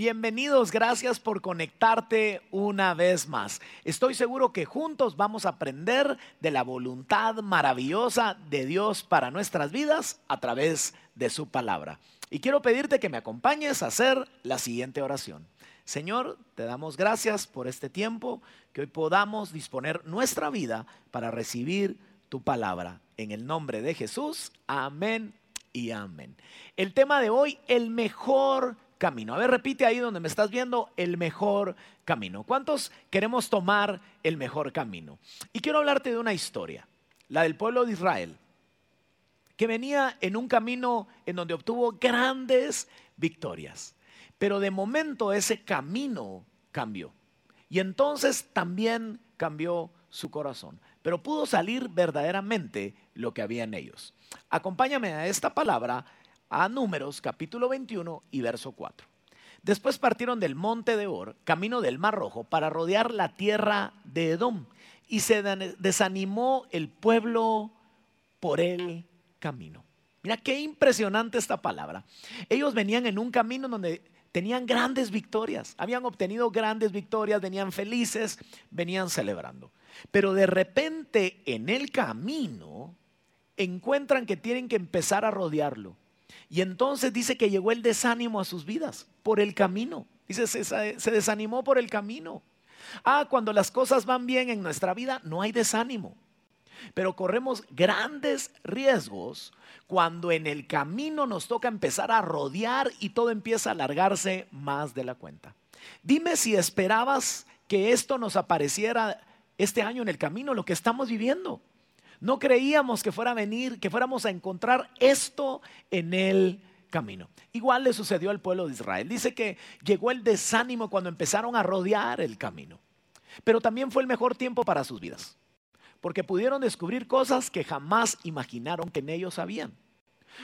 Bienvenidos, gracias por conectarte una vez más. Estoy seguro que juntos vamos a aprender de la voluntad maravillosa de Dios para nuestras vidas a través de su palabra. Y quiero pedirte que me acompañes a hacer la siguiente oración. Señor, te damos gracias por este tiempo, que hoy podamos disponer nuestra vida para recibir tu palabra. En el nombre de Jesús, amén y amén. El tema de hoy, el mejor camino. A ver, repite ahí donde me estás viendo, el mejor camino. ¿Cuántos queremos tomar el mejor camino? Y quiero hablarte de una historia, la del pueblo de Israel, que venía en un camino en donde obtuvo grandes victorias. Pero de momento ese camino cambió. Y entonces también cambió su corazón. Pero pudo salir verdaderamente lo que había en ellos. Acompáñame a esta palabra a Números capítulo 21 y verso 4. Después partieron del monte de Or, camino del Mar Rojo, para rodear la tierra de Edom. Y se desanimó el pueblo por el camino. Mira qué impresionante esta palabra. Ellos venían en un camino donde tenían grandes victorias, habían obtenido grandes victorias, venían felices, venían celebrando. Pero de repente en el camino encuentran que tienen que empezar a rodearlo. Y entonces dice que llegó el desánimo a sus vidas por el camino. Dice, se, desanimó por el camino. Ah, cuando las cosas van bien en nuestra vida, no hay desánimo. Pero corremos grandes riesgos cuando en el camino nos toca empezar a rodear y todo empieza a alargarse más de la cuenta. Dime si esperabas que esto nos apareciera este año en el camino, lo que estamos viviendo. No creíamos que fuera a venir, que fuéramos a encontrar esto en el camino. Igual le sucedió al pueblo de Israel. Dice que llegó el desánimo cuando empezaron a rodear el camino. Pero también fue el mejor tiempo para sus vidas, porque pudieron descubrir cosas que jamás imaginaron que en ellos habían.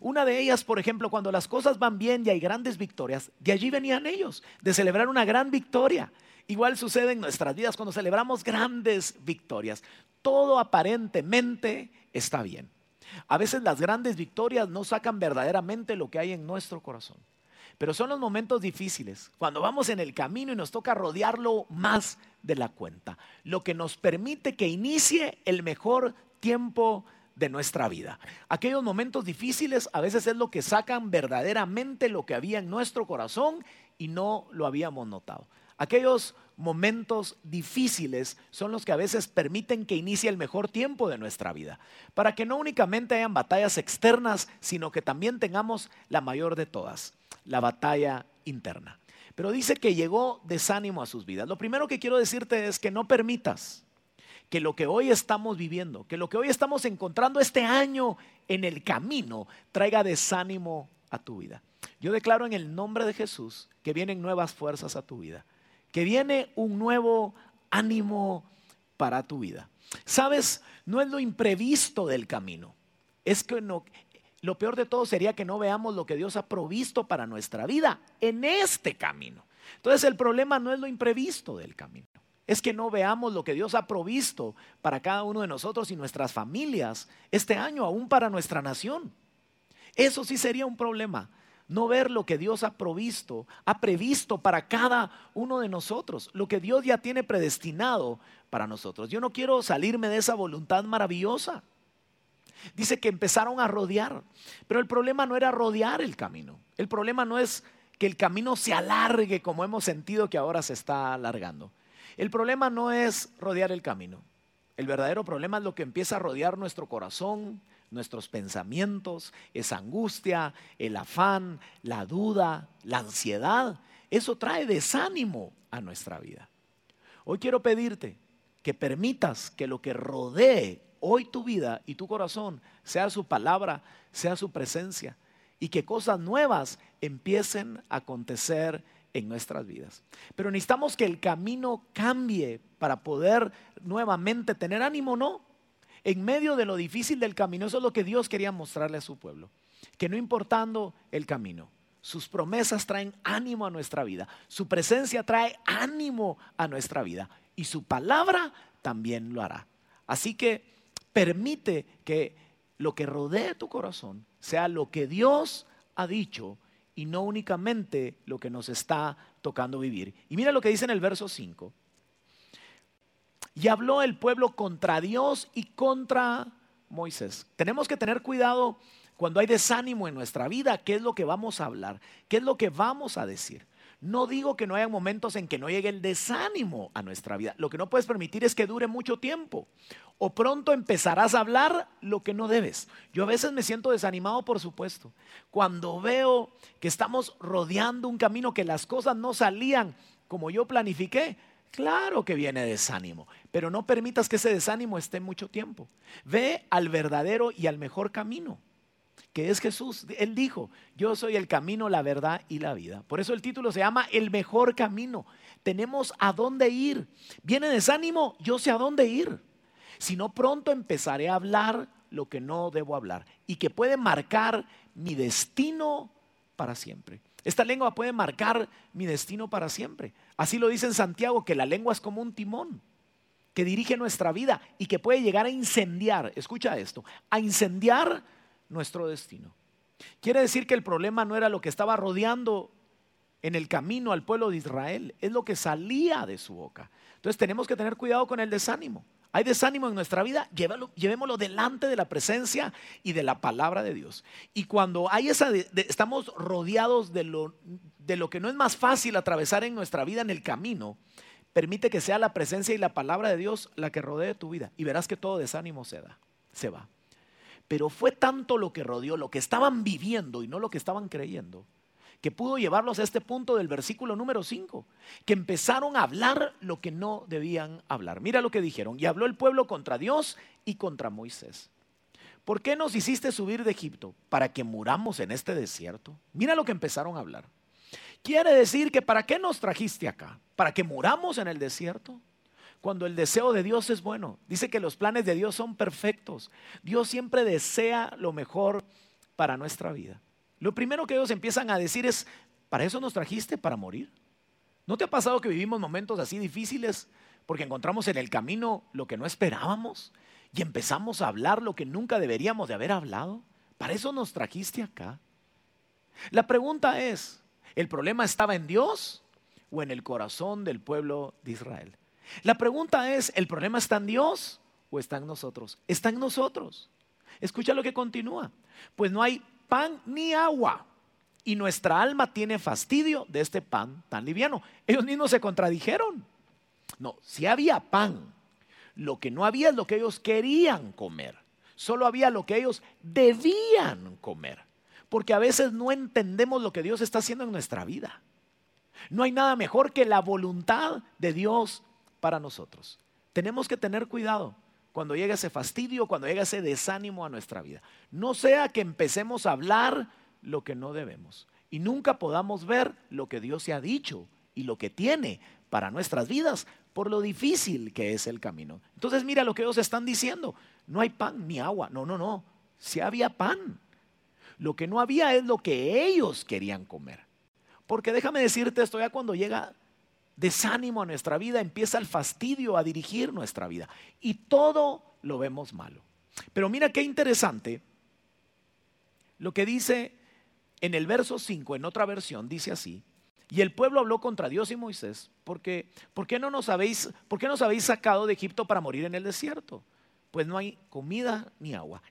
Una de ellas, por ejemplo, cuando las cosas van bien y hay grandes victorias, de allí venían ellos, de celebrar una gran victoria. Igual sucede en nuestras vidas cuando celebramos grandes victorias. Todo aparentemente está bien. A veces las grandes victorias no sacan verdaderamente lo que hay en nuestro corazón. Pero son los momentos difíciles, cuando vamos en el camino y nos toca rodearlo más de la cuenta, lo que nos permite que inicie el mejor tiempo de nuestra vida. Aquellos momentos difíciles a veces es lo que sacan verdaderamente lo que había en nuestro corazón y no lo habíamos notado. Aquellos momentos difíciles son los que a veces permiten que inicie el mejor tiempo de nuestra vida, para que no únicamente hayan batallas externas, sino que también tengamos la mayor de todas, la batalla interna. Pero dice que llegó desánimo a sus vidas. Lo primero que quiero decirte es que no permitas que lo que hoy estamos viviendo, que lo que hoy estamos encontrando este año en el camino, traiga desánimo a tu vida. Yo declaro en el nombre de Jesús que vienen nuevas fuerzas a tu vida que viene un nuevo ánimo para tu vida. Sabes, no es lo imprevisto del camino. Es que no, lo peor de todo sería que no veamos lo que Dios ha provisto para nuestra vida en este camino. Entonces el problema no es lo imprevisto del camino. Es que no veamos lo que Dios ha provisto para cada uno de nosotros y nuestras familias este año, aún para nuestra nación. Eso sí sería un problema no ver lo que Dios ha provisto, ha previsto para cada uno de nosotros, lo que Dios ya tiene predestinado para nosotros. Yo no quiero salirme de esa voluntad maravillosa. Dice que empezaron a rodear, pero el problema no era rodear el camino. El problema no es que el camino se alargue como hemos sentido que ahora se está alargando. El problema no es rodear el camino. El verdadero problema es lo que empieza a rodear nuestro corazón, nuestros pensamientos, esa angustia, el afán, la duda, la ansiedad. Eso trae desánimo a nuestra vida. Hoy quiero pedirte que permitas que lo que rodee hoy tu vida y tu corazón sea su palabra, sea su presencia y que cosas nuevas empiecen a acontecer en nuestras vidas. Pero necesitamos que el camino cambie para poder nuevamente tener ánimo, ¿no? en medio de lo difícil del camino. Eso es lo que Dios quería mostrarle a su pueblo. Que no importando el camino, sus promesas traen ánimo a nuestra vida. Su presencia trae ánimo a nuestra vida. Y su palabra también lo hará. Así que permite que lo que rodee tu corazón sea lo que Dios ha dicho y no únicamente lo que nos está tocando vivir. Y mira lo que dice en el verso 5. Y habló el pueblo contra Dios y contra Moisés. Tenemos que tener cuidado cuando hay desánimo en nuestra vida, qué es lo que vamos a hablar, qué es lo que vamos a decir. No digo que no haya momentos en que no llegue el desánimo a nuestra vida. Lo que no puedes permitir es que dure mucho tiempo. O pronto empezarás a hablar lo que no debes. Yo a veces me siento desanimado, por supuesto. Cuando veo que estamos rodeando un camino, que las cosas no salían como yo planifiqué, claro que viene desánimo. Pero no permitas que ese desánimo esté mucho tiempo. Ve al verdadero y al mejor camino que es Jesús. Él dijo, yo soy el camino, la verdad y la vida. Por eso el título se llama El mejor camino. Tenemos a dónde ir. Viene desánimo, yo sé a dónde ir. Si no, pronto empezaré a hablar lo que no debo hablar y que puede marcar mi destino para siempre. Esta lengua puede marcar mi destino para siempre. Así lo dice en Santiago, que la lengua es como un timón que dirige nuestra vida y que puede llegar a incendiar, escucha esto, a incendiar nuestro destino. Quiere decir que el problema no era lo que estaba rodeando en el camino al pueblo de Israel, es lo que salía de su boca. Entonces tenemos que tener cuidado con el desánimo. Hay desánimo en nuestra vida, llevémoslo delante de la presencia y de la palabra de Dios. Y cuando hay esa, estamos rodeados de lo, de lo que no es más fácil atravesar en nuestra vida en el camino, permite que sea la presencia y la palabra de Dios la que rodee tu vida. Y verás que todo desánimo se da, se va. Pero fue tanto lo que rodeó, lo que estaban viviendo y no lo que estaban creyendo, que pudo llevarlos a este punto del versículo número 5, que empezaron a hablar lo que no debían hablar. Mira lo que dijeron, y habló el pueblo contra Dios y contra Moisés. ¿Por qué nos hiciste subir de Egipto? Para que muramos en este desierto. Mira lo que empezaron a hablar. Quiere decir que ¿para qué nos trajiste acá? ¿Para que muramos en el desierto? cuando el deseo de Dios es bueno. Dice que los planes de Dios son perfectos. Dios siempre desea lo mejor para nuestra vida. Lo primero que ellos empiezan a decir es, ¿para eso nos trajiste? ¿Para morir? ¿No te ha pasado que vivimos momentos así difíciles porque encontramos en el camino lo que no esperábamos y empezamos a hablar lo que nunca deberíamos de haber hablado? ¿Para eso nos trajiste acá? La pregunta es, ¿el problema estaba en Dios o en el corazón del pueblo de Israel? La pregunta es, ¿el problema está en Dios o está en nosotros? Está en nosotros. Escucha lo que continúa. Pues no hay pan ni agua. Y nuestra alma tiene fastidio de este pan tan liviano. Ellos mismos se contradijeron. No, si había pan, lo que no había es lo que ellos querían comer. Solo había lo que ellos debían comer. Porque a veces no entendemos lo que Dios está haciendo en nuestra vida. No hay nada mejor que la voluntad de Dios para nosotros. Tenemos que tener cuidado cuando llega ese fastidio, cuando llega ese desánimo a nuestra vida. No sea que empecemos a hablar lo que no debemos y nunca podamos ver lo que Dios se ha dicho y lo que tiene para nuestras vidas por lo difícil que es el camino. Entonces mira lo que ellos están diciendo. No hay pan ni agua. No, no, no. Si había pan. Lo que no había es lo que ellos querían comer. Porque déjame decirte esto, ya cuando llega desánimo a nuestra vida, empieza el fastidio a dirigir nuestra vida. Y todo lo vemos malo. Pero mira qué interesante lo que dice en el verso 5, en otra versión, dice así. Y el pueblo habló contra Dios y Moisés, porque ¿por qué no nos habéis, por qué nos habéis sacado de Egipto para morir en el desierto? Pues no hay comida ni agua.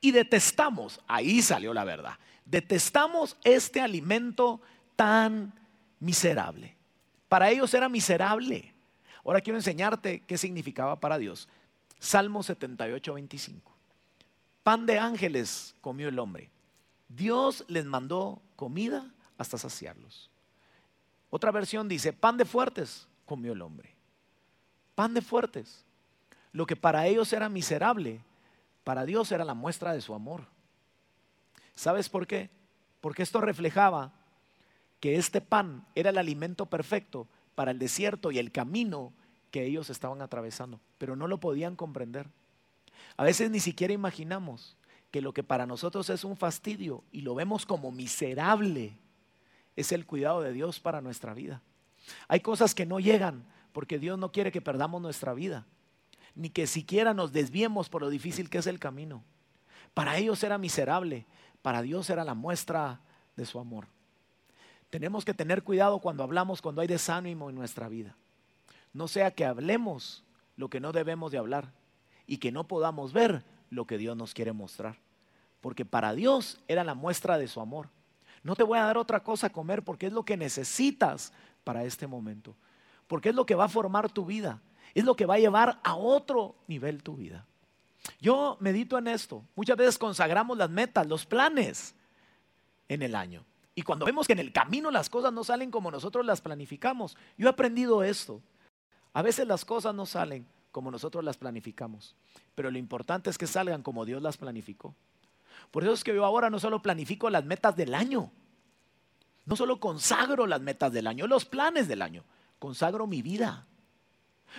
Y detestamos, ahí salió la verdad, detestamos este alimento tan miserable. Para ellos era miserable. Ahora quiero enseñarte qué significaba para Dios. Salmo 78, 25. Pan de ángeles comió el hombre. Dios les mandó comida hasta saciarlos. Otra versión dice, pan de fuertes comió el hombre. Pan de fuertes. Lo que para ellos era miserable, para Dios era la muestra de su amor. ¿Sabes por qué? Porque esto reflejaba que este pan era el alimento perfecto para el desierto y el camino que ellos estaban atravesando, pero no lo podían comprender. A veces ni siquiera imaginamos que lo que para nosotros es un fastidio y lo vemos como miserable es el cuidado de Dios para nuestra vida. Hay cosas que no llegan porque Dios no quiere que perdamos nuestra vida, ni que siquiera nos desviemos por lo difícil que es el camino. Para ellos era miserable, para Dios era la muestra de su amor. Tenemos que tener cuidado cuando hablamos, cuando hay desánimo en nuestra vida. No sea que hablemos lo que no debemos de hablar y que no podamos ver lo que Dios nos quiere mostrar. Porque para Dios era la muestra de su amor. No te voy a dar otra cosa a comer porque es lo que necesitas para este momento. Porque es lo que va a formar tu vida. Es lo que va a llevar a otro nivel tu vida. Yo medito en esto. Muchas veces consagramos las metas, los planes en el año. Y cuando vemos que en el camino las cosas no salen como nosotros las planificamos, yo he aprendido esto. A veces las cosas no salen como nosotros las planificamos, pero lo importante es que salgan como Dios las planificó. Por eso es que yo ahora no solo planifico las metas del año, no solo consagro las metas del año, los planes del año, consagro mi vida.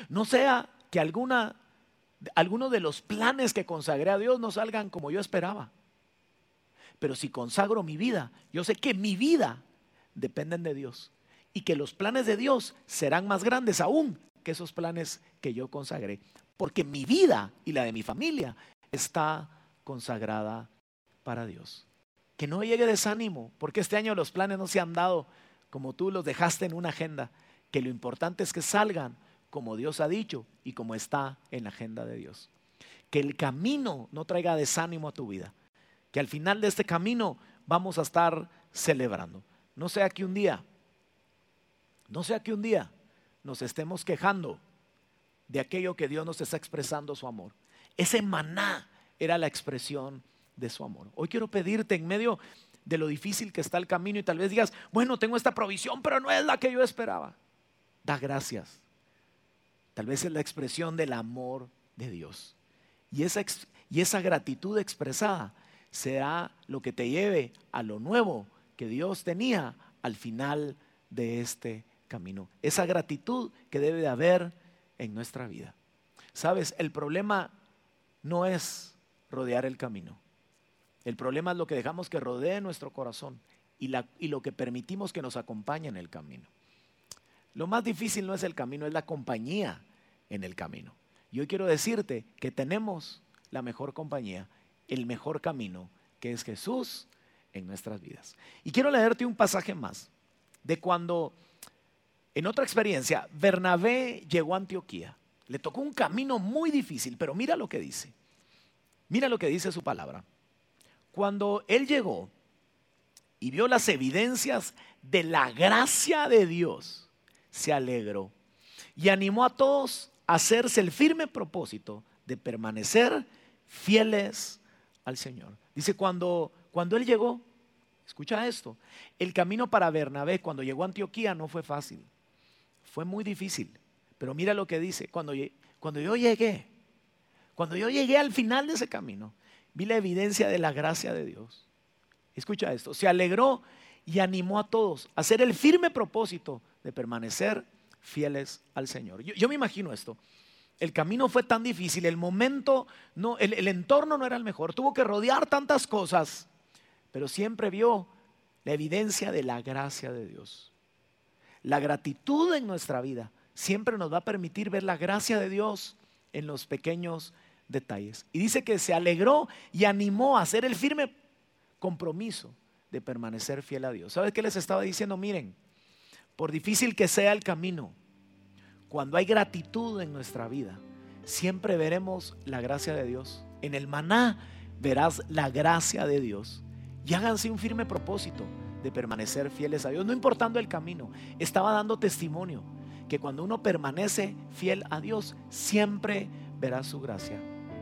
No sea que alguna, alguno de los planes que consagré a Dios no salgan como yo esperaba. Pero si consagro mi vida, yo sé que mi vida dependen de Dios y que los planes de Dios serán más grandes aún que esos planes que yo consagré. Porque mi vida y la de mi familia está consagrada para Dios. Que no llegue desánimo, porque este año los planes no se han dado como tú los dejaste en una agenda. Que lo importante es que salgan como Dios ha dicho y como está en la agenda de Dios. Que el camino no traiga desánimo a tu vida, que al final de este camino vamos a estar celebrando. No sea que un día, no sea que un día nos estemos quejando de aquello que Dios nos está expresando su amor. Ese maná era la expresión de su amor. Hoy quiero pedirte en medio de lo difícil que está el camino y tal vez digas, bueno, tengo esta provisión, pero no es la que yo esperaba. Da gracias. Tal vez es la expresión del amor de Dios. Y esa, y esa gratitud expresada será lo que te lleve a lo nuevo que Dios tenía al final de este camino. Esa gratitud que debe de haber en nuestra vida. Sabes, el problema no es rodear el camino. El problema es lo que dejamos que rodee nuestro corazón y, y lo que permitimos que nos acompañe en el camino. Lo más difícil no es el camino, es la compañía en el camino. Y hoy quiero decirte que tenemos la mejor compañía el mejor camino, que es Jesús en nuestras vidas. Y quiero leerte un pasaje más de cuando, en otra experiencia, Bernabé llegó a Antioquía. Le tocó un camino muy difícil, pero mira lo que dice. Mira lo que dice su palabra. Cuando él llegó y vio las evidencias de la gracia de Dios, se alegró y animó a todos a hacerse el firme propósito de permanecer fieles al Señor. Dice, cuando, cuando él llegó, escucha esto, el camino para Bernabé cuando llegó a Antioquía no fue fácil, fue muy difícil. Pero mira lo que dice, cuando, cuando yo llegué, cuando yo llegué al final de ese camino, vi la evidencia de la gracia de Dios. Escucha esto, se alegró y animó a todos a hacer el firme propósito de permanecer fieles al Señor. Yo, yo me imagino esto el camino fue tan difícil, el momento, no, el, el, entorno no era el mejor, tuvo que rodear tantas cosas, pero siempre vio la evidencia de la gracia de Dios. La gratitud en nuestra vida siempre nos va a permitir ver la gracia de Dios en los pequeños detalles. Y dice que se alegró y animó a hacer el firme compromiso de permanecer fiel a Dios. ¿Sabes qué les estaba diciendo? Miren, por difícil que sea el camino, cuando hay gratitud en nuestra vida, siempre veremos la gracia de Dios. En el maná verás la gracia de Dios. Y háganse un firme propósito de permanecer fieles a Dios, no importando el camino. Estaba dando testimonio que cuando uno permanece fiel a Dios, siempre verás su gracia.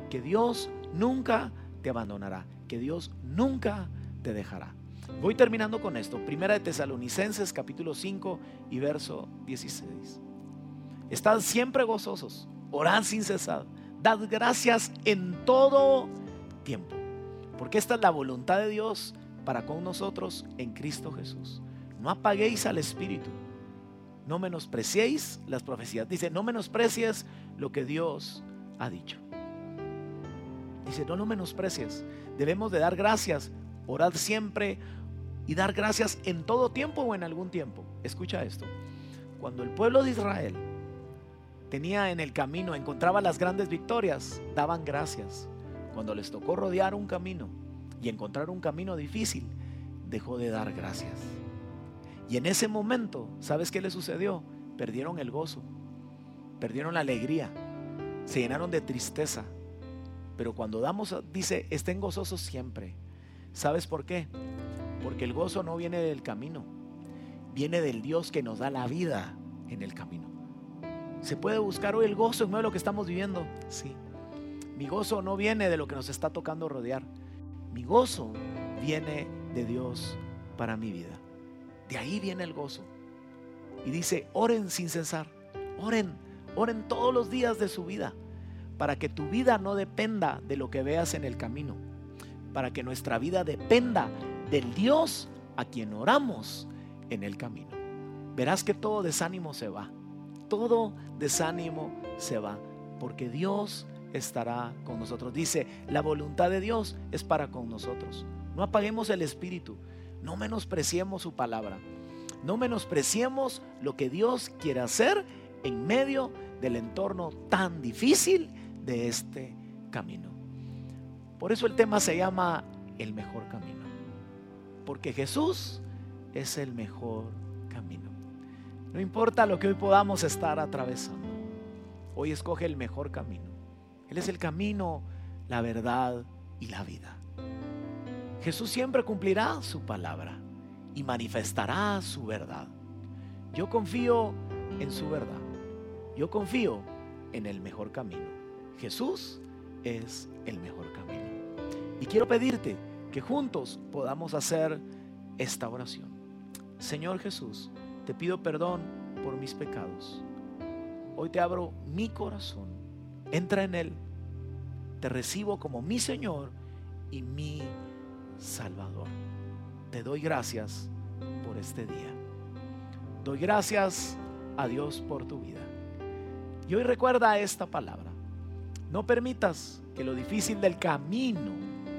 Que Dios nunca te abandonará, que Dios nunca te dejará. Voy terminando con esto. Primera de Tesalonicenses capítulo 5 y verso 16. Estad siempre gozosos, orad sin cesar, dad gracias en todo tiempo, porque esta es la voluntad de Dios para con nosotros en Cristo Jesús. No apaguéis al Espíritu, no menospreciéis las profecías. Dice, no menosprecies lo que Dios ha dicho. Dice, no lo menosprecies. Debemos de dar gracias, orad siempre y dar gracias en todo tiempo o en algún tiempo. Escucha esto. Cuando el pueblo de Israel tenía en el camino, encontraba las grandes victorias, daban gracias. Cuando les tocó rodear un camino y encontrar un camino difícil, dejó de dar gracias. Y en ese momento, ¿sabes qué le sucedió? Perdieron el gozo, perdieron la alegría, se llenaron de tristeza. Pero cuando damos, dice, estén gozosos siempre. ¿Sabes por qué? Porque el gozo no viene del camino, viene del Dios que nos da la vida en el camino. ¿Se puede buscar hoy el gozo en medio de lo que estamos viviendo? Sí. Mi gozo no viene de lo que nos está tocando rodear. Mi gozo viene de Dios para mi vida. De ahí viene el gozo. Y dice, oren sin cesar. Oren, oren todos los días de su vida. Para que tu vida no dependa de lo que veas en el camino. Para que nuestra vida dependa del Dios a quien oramos en el camino. Verás que todo desánimo se va. Todo desánimo se va. Porque Dios estará con nosotros. Dice, la voluntad de Dios es para con nosotros. No apaguemos el espíritu, no menospreciemos su palabra, no menospreciemos lo que Dios quiere hacer en medio del entorno tan difícil de este camino. Por eso el tema se llama el mejor camino, porque Jesús es el mejor camino. No importa lo que hoy podamos estar atravesando, hoy escoge el mejor camino. Él es el camino, la verdad y la vida. Jesús siempre cumplirá su palabra y manifestará su verdad. Yo confío en su verdad. Yo confío en el mejor camino. Jesús es el mejor camino. Y quiero pedirte que juntos podamos hacer esta oración. Señor Jesús, te pido perdón por mis pecados. Hoy te abro mi corazón entra en Él, te recibo como mi Señor y mi Salvador. Te doy gracias por este día. Doy gracias a Dios por tu vida. Y hoy recuerda esta palabra. No permitas que lo difícil del camino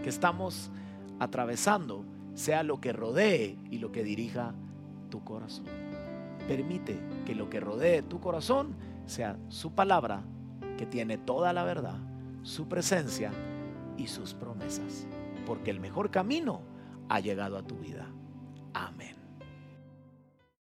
que estamos atravesando sea lo que rodee y lo que dirija tu corazón. Permite que lo que rodee tu corazón sea su palabra que tiene toda la verdad, su presencia y sus promesas. Porque el mejor camino ha llegado a tu vida.